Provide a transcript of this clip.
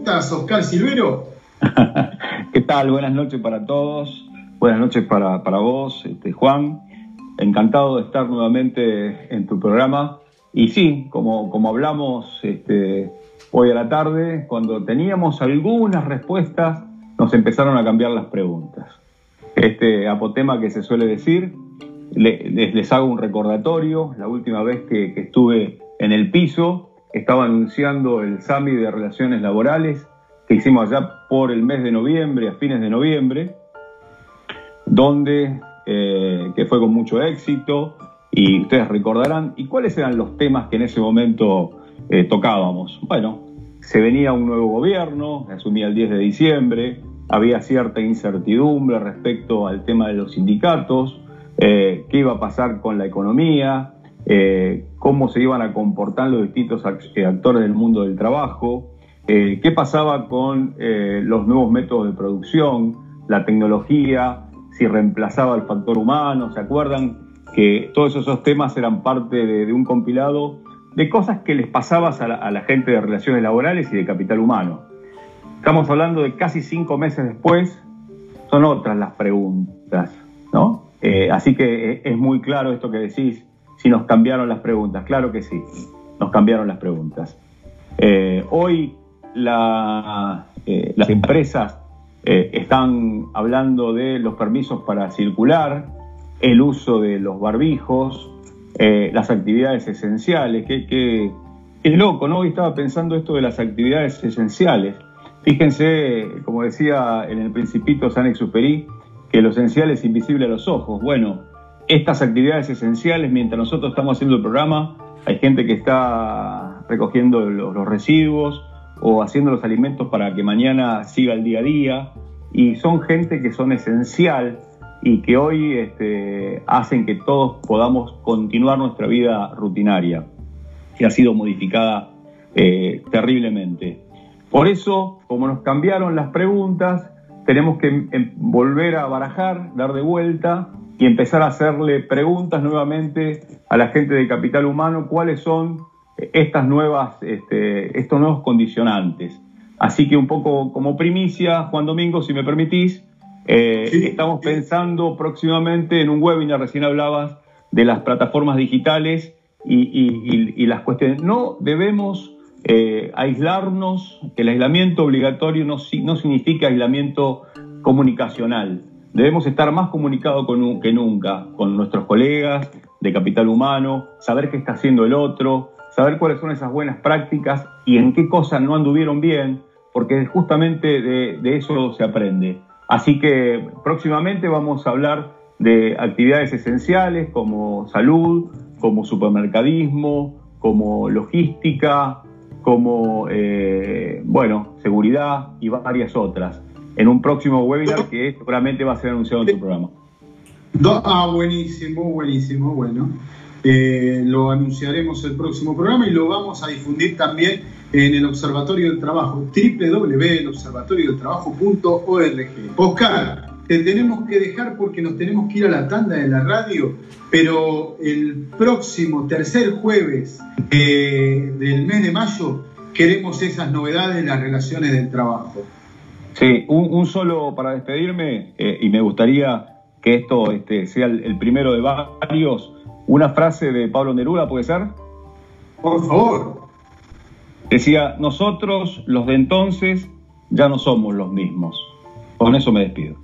preguntas, Oscar Silvero? ¿Qué tal? Buenas noches para todos. Buenas noches para, vos, este, Juan. Encantado de estar nuevamente en tu programa. Y sí, como, como hablamos este, hoy a la tarde, cuando teníamos algunas respuestas, nos empezaron a cambiar las preguntas. Este apotema que se suele decir, les, hago un recordatorio. La última vez que, que estuve en el piso, estaba anunciando el SAMI de Relaciones Laborales que hicimos allá por el mes de noviembre, a fines de noviembre, donde, eh, que fue con mucho éxito, y ustedes recordarán, ¿y cuáles eran los temas que en ese momento eh, tocábamos? Bueno, se venía un nuevo gobierno, asumía el 10 de diciembre, había cierta incertidumbre respecto al tema de los sindicatos, eh, qué iba a pasar con la economía, cómo se iban a comportar los distintos actores del mundo del trabajo, eh, ¿Qué pasaba con eh, los nuevos métodos de producción, la tecnología, si reemplazaba el factor humano? ¿Se acuerdan que todos esos temas eran parte de, un compilado de cosas que les pasabas a la, gente de relaciones laborales y de capital humano? Estamos hablando de casi cinco meses después, son otras las preguntas, ¿no? Eh, así que es muy claro esto que decís, si nos cambiaron las preguntas, claro que sí, nos cambiaron las preguntas. hoy eh, las empresas eh, están hablando de los permisos para circular, el uso de los barbijos, eh, las actividades esenciales, que, es loco, ¿no? Hoy estaba pensando esto de las actividades esenciales. Fíjense, como decía en el Principito San Exupéry, que lo esencial es invisible a los ojos. Bueno, estas actividades esenciales, mientras nosotros estamos haciendo el programa, hay gente que está recogiendo los residuos, o haciendo los alimentos para que mañana siga el día a día. Y son gente que son esencial y que hoy este, hacen que todos podamos continuar nuestra vida rutinaria, que ha sido modificada eh, terriblemente. Por eso, como nos cambiaron las preguntas, tenemos que em, volver a barajar, dar de vuelta y empezar a hacerle preguntas nuevamente a la gente de capital humano, cuáles son estas nuevas, este, estos nuevos condicionantes. Así que un poco como primicia, Juan Domingo, si me permitís, eh, estamos pensando próximamente en un webinar, recién hablabas de las plataformas digitales y, las cuestiones. No debemos eh, aislarnos, que el aislamiento obligatorio no, no significa aislamiento comunicacional. Debemos estar más comunicados que nunca con nuestros colegas de capital humano, saber qué está haciendo el otro, saber cuáles son esas buenas prácticas y en qué cosas no anduvieron bien, porque justamente de, eso se aprende. Así que próximamente vamos a hablar de actividades esenciales como salud, como supermercadismo, como logística, como, eh, bueno, seguridad y varias otras, en un próximo webinar que seguramente va a ser anunciado en tu programa. Ah, buenísimo, buenísimo, bueno. Eh, lo anunciaremos el próximo programa y lo vamos a difundir también en el Observatorio del Trabajo, www.elobservatoriodeltrabajo.org. Oscar, te tenemos que dejar porque nos tenemos que ir a la tanda de la radio, pero el próximo tercer jueves eh, del mes de mayo queremos esas novedades en las relaciones del trabajo. Sí, un, solo para despedirme eh, y me gustaría que esto este, sea el primero de varios una frase de Pablo Neruda, ¿puede ser? Por favor. Decía, nosotros, los de entonces, ya no somos los mismos. Con eso me despido.